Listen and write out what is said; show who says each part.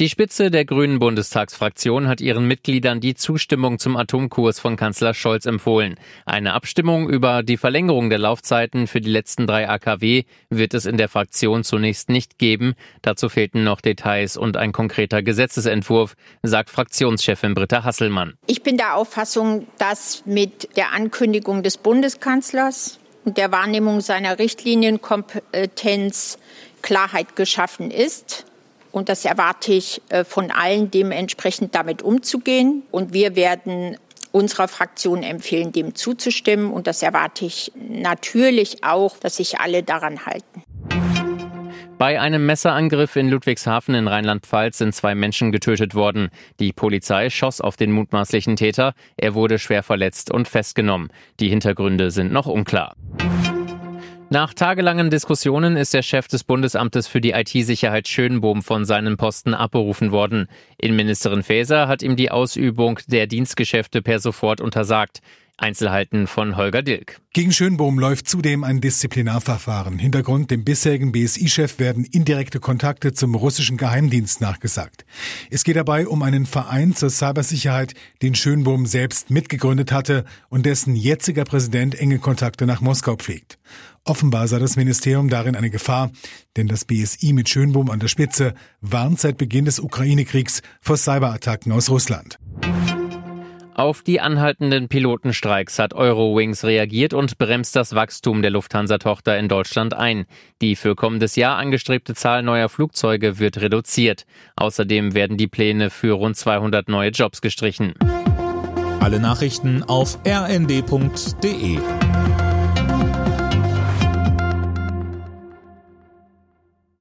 Speaker 1: Die Spitze der Grünen Bundestagsfraktion hat ihren Mitgliedern die Zustimmung zum Atomkurs von Kanzler Scholz empfohlen. Eine Abstimmung über die Verlängerung der Laufzeiten für die letzten drei AKW wird es in der Fraktion zunächst nicht geben. Dazu fehlten noch Details und ein konkreter Gesetzesentwurf, sagt Fraktionschefin Britta Hasselmann.
Speaker 2: Ich bin der Auffassung, dass mit der Ankündigung des Bundeskanzlers und der Wahrnehmung seiner Richtlinienkompetenz Klarheit geschaffen ist. Und das erwarte ich äh, von allen, dementsprechend damit umzugehen. Und wir werden unserer Fraktion empfehlen, dem zuzustimmen. Und das erwarte ich natürlich auch, dass sich alle daran halten.
Speaker 1: Bei einem Messerangriff in Ludwigshafen in Rheinland-Pfalz sind zwei Menschen getötet worden. Die Polizei schoss auf den mutmaßlichen Täter. Er wurde schwer verletzt und festgenommen. Die Hintergründe sind noch unklar. Nach tagelangen Diskussionen ist der Chef des Bundesamtes für die IT-Sicherheit Schönbohm von seinem Posten abberufen worden. Innenministerin Faeser hat ihm die Ausübung der Dienstgeschäfte per sofort untersagt. Einzelheiten von Holger Dilk.
Speaker 3: Gegen Schönbohm läuft zudem ein Disziplinarverfahren. Hintergrund dem bisherigen BSI-Chef werden indirekte Kontakte zum russischen Geheimdienst nachgesagt. Es geht dabei um einen Verein zur Cybersicherheit, den Schönbohm selbst mitgegründet hatte und dessen jetziger Präsident enge Kontakte nach Moskau pflegt. Offenbar sah das Ministerium darin eine Gefahr, denn das BSI mit Schönbohm an der Spitze warnt seit Beginn des Ukraine-Kriegs vor Cyberattacken aus Russland.
Speaker 1: Auf die anhaltenden Pilotenstreiks hat Eurowings reagiert und bremst das Wachstum der Lufthansa-Tochter in Deutschland ein. Die für kommendes Jahr angestrebte Zahl neuer Flugzeuge wird reduziert. Außerdem werden die Pläne für rund 200 neue Jobs gestrichen.
Speaker 4: Alle Nachrichten auf rnd.de